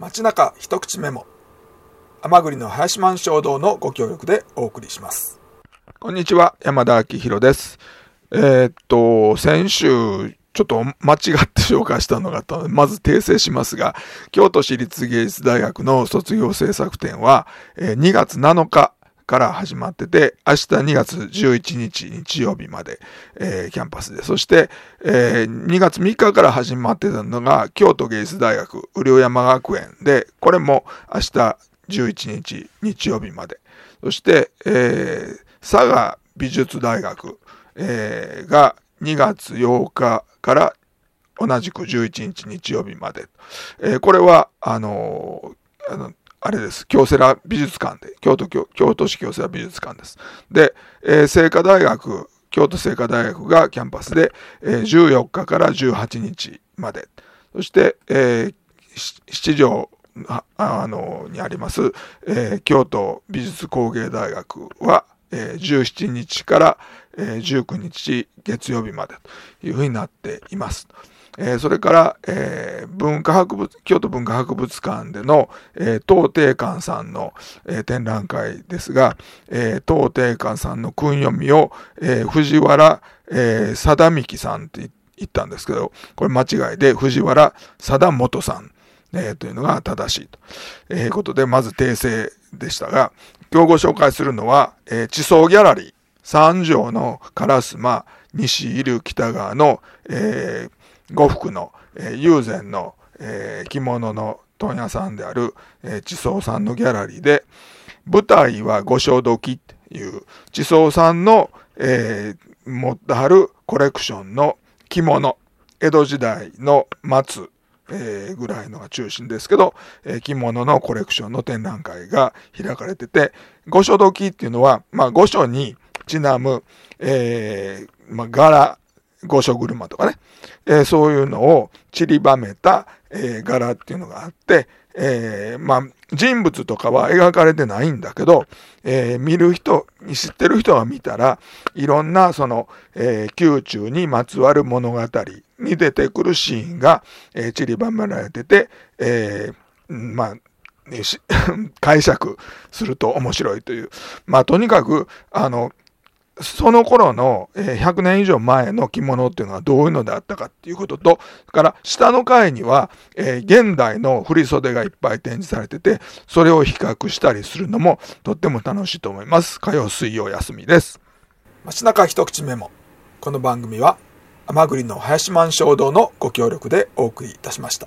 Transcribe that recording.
街中一口メモ。甘栗の林満衝堂のご協力でお送りします。こんにちは山田明宏です。えー、っと先週ちょっと間違って紹介したのがた、まず訂正しますが、京都市立芸術大学の卒業制作展は、え2月7日から始まってて、明日2月11日日曜日まで、えー、キャンパスで、そして、えー、2月3日から始まってたのが、京都芸術大学、雨山学園で、これも明日11日日曜日まで、そして、えー、佐賀美術大学、えー、が2月8日から同じく11日日曜日まで。えー、これは、あのー、あのあれです。京セラ美術館で、京都、京都市京セラ美術館です。で、えー、聖火大学、京都聖火大学がキャンパスで、えー、14日から18日まで。そして、えー、七条あのにあります、えー、京都美術工芸大学は、えー、17日から、えー、19日月曜日までというふうになっています。えー、それから、えー、文化博物、京都文化博物館での、えー、東帝館さんの、えー、展覧会ですが、えー、東帝館さんの訓読みを、えー、藤原、えー、貞幹さんって言ったんですけど、これ間違いで藤原貞元さん、えー、というのが正しいと、えー、ことで、まず訂正でしたが、今日ご紹介するのは、えー、地層ギャラリー、三条の烏丸、西入北側の、えー、呉服の、えー、友禅の、えー、着物の問屋さんである、えー、地層さんのギャラリーで、舞台は五所時っていう地層さんの、えー、持ってはるコレクションの着物、江戸時代の末、えー、ぐらいのが中心ですけど、えー、着物のコレクションの展覧会が開かれてて、五所時っていうのは、まあ、五所にちなむ、えー、まあ、柄、五所車とかね、えー、そういうのを散りばめた、えー、柄っていうのがあって、えー、まあ、人物とかは描かれてないんだけど、えー、見る人、知ってる人が見たら、いろんなその、えー、宮中にまつわる物語に出てくるシーンが、えー、散りばめられてて、えー、まあ、解釈すると面白いという。まあ、とにかく、あの、その頃の100年以上前の着物っていうのはどういうのであったかっていうことと、それから下の階には、え現代の振袖がいっぱい展示されてて、それを比較したりするのもとっても楽しいと思います。火曜、水曜休みです。街中一口メモ。この番組は、甘栗の林満衝動のご協力でお送りいたしました。